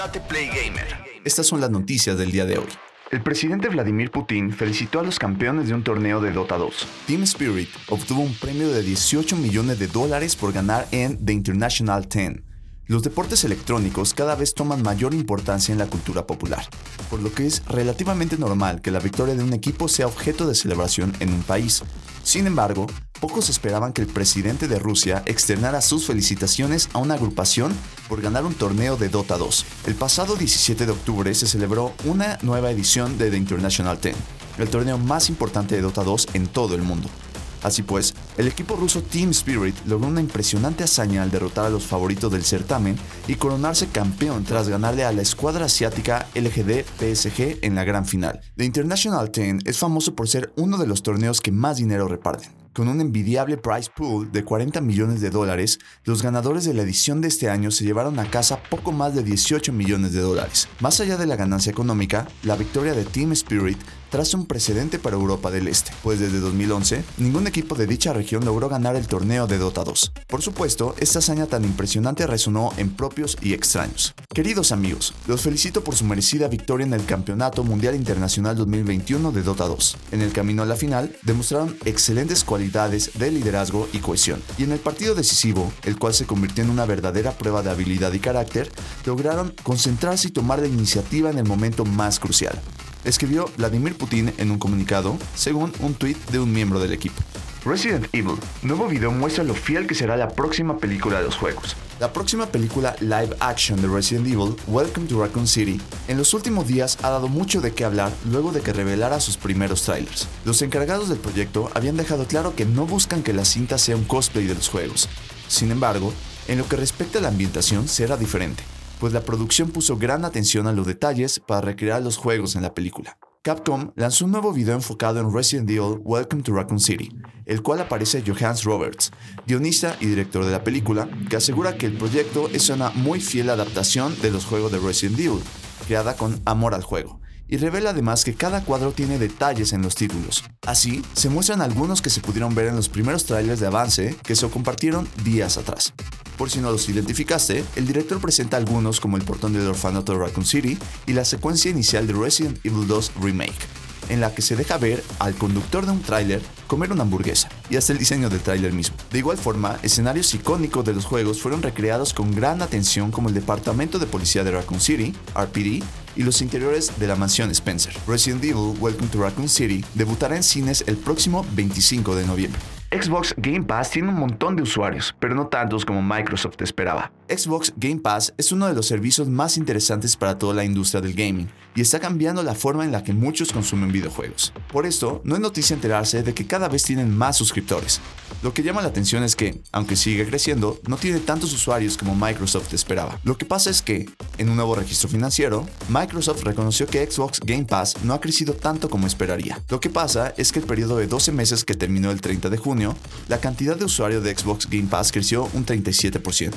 Date Play Gamer. Estas son las noticias del día de hoy. El presidente Vladimir Putin felicitó a los campeones de un torneo de Dota 2. Team Spirit obtuvo un premio de 18 millones de dólares por ganar en The International 10. Los deportes electrónicos cada vez toman mayor importancia en la cultura popular, por lo que es relativamente normal que la victoria de un equipo sea objeto de celebración en un país. Sin embargo, pocos esperaban que el presidente de Rusia externara sus felicitaciones a una agrupación por ganar un torneo de Dota 2. El pasado 17 de octubre se celebró una nueva edición de The International 10, el torneo más importante de Dota 2 en todo el mundo. Así pues, el equipo ruso Team Spirit logró una impresionante hazaña al derrotar a los favoritos del certamen y coronarse campeón tras ganarle a la escuadra asiática LGD PSG en la gran final. The International 10 es famoso por ser uno de los torneos que más dinero reparten. Con un envidiable prize pool de 40 millones de dólares, los ganadores de la edición de este año se llevaron a casa poco más de 18 millones de dólares. Más allá de la ganancia económica, la victoria de Team Spirit traza un precedente para Europa del Este, pues desde 2011 ningún equipo de dicha región logró ganar el torneo de Dota 2. Por supuesto, esta hazaña tan impresionante resonó en propios y extraños. Queridos amigos, los felicito por su merecida victoria en el Campeonato Mundial Internacional 2021 de Dota 2. En el camino a la final, demostraron excelentes cualidades de liderazgo y cohesión. Y en el partido decisivo, el cual se convirtió en una verdadera prueba de habilidad y carácter, lograron concentrarse y tomar la iniciativa en el momento más crucial escribió Vladimir Putin en un comunicado, según un tuit de un miembro del equipo. Resident Evil, nuevo video muestra lo fiel que será la próxima película de los juegos. La próxima película live action de Resident Evil, Welcome to Raccoon City, en los últimos días ha dado mucho de qué hablar luego de que revelara sus primeros trailers. Los encargados del proyecto habían dejado claro que no buscan que la cinta sea un cosplay de los juegos. Sin embargo, en lo que respecta a la ambientación será diferente pues la producción puso gran atención a los detalles para recrear los juegos en la película. Capcom lanzó un nuevo video enfocado en Resident Evil Welcome to Raccoon City, el cual aparece Johannes Roberts, guionista y director de la película, que asegura que el proyecto es una muy fiel adaptación de los juegos de Resident Evil, creada con amor al juego, y revela además que cada cuadro tiene detalles en los títulos. Así, se muestran algunos que se pudieron ver en los primeros trailers de avance que se compartieron días atrás. Por si no los identificaste, el director presenta algunos como el portón del orfanato de Raccoon City y la secuencia inicial de Resident Evil 2 Remake, en la que se deja ver al conductor de un tráiler comer una hamburguesa, y hasta el diseño del tráiler mismo. De igual forma, escenarios icónicos de los juegos fueron recreados con gran atención como el departamento de policía de Raccoon City, RPD, y los interiores de la mansión Spencer. Resident Evil Welcome to Raccoon City debutará en cines el próximo 25 de noviembre. Xbox Game Pass tiene un montón de usuarios, pero no tantos como Microsoft esperaba. Xbox Game Pass es uno de los servicios más interesantes para toda la industria del gaming y está cambiando la forma en la que muchos consumen videojuegos. Por esto, no es noticia enterarse de que cada vez tienen más suscriptores. Lo que llama la atención es que, aunque sigue creciendo, no tiene tantos usuarios como Microsoft esperaba. Lo que pasa es que, en un nuevo registro financiero, Microsoft reconoció que Xbox Game Pass no ha crecido tanto como esperaría. Lo que pasa es que el periodo de 12 meses que terminó el 30 de junio, la cantidad de usuarios de Xbox Game Pass creció un 37%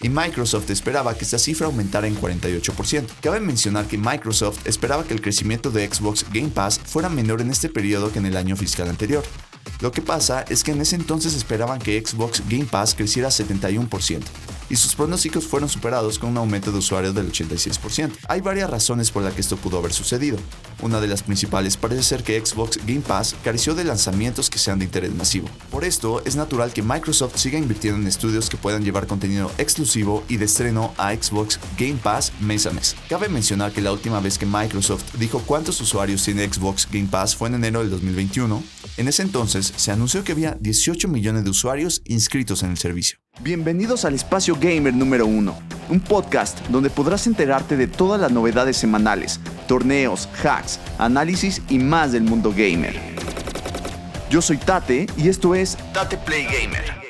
y Microsoft esperaba que esta cifra aumentara en 48%. Cabe mencionar que Microsoft esperaba que el crecimiento de Xbox Game Pass fuera menor en este periodo que en el año fiscal anterior. Lo que pasa es que en ese entonces esperaban que Xbox Game Pass creciera 71% y sus pronósticos fueron superados con un aumento de usuarios del 86%. Hay varias razones por las que esto pudo haber sucedido. Una de las principales parece ser que Xbox Game Pass careció de lanzamientos que sean de interés masivo. Por esto, es natural que Microsoft siga invirtiendo en estudios que puedan llevar contenido exclusivo y de estreno a Xbox Game Pass mes a mes. Cabe mencionar que la última vez que Microsoft dijo cuántos usuarios tiene Xbox Game Pass fue en enero del 2021. En ese entonces se anunció que había 18 millones de usuarios inscritos en el servicio. Bienvenidos al Espacio Gamer número 1, un podcast donde podrás enterarte de todas las novedades semanales, torneos, hacks, análisis y más del mundo gamer. Yo soy Tate y esto es Tate Play Gamer.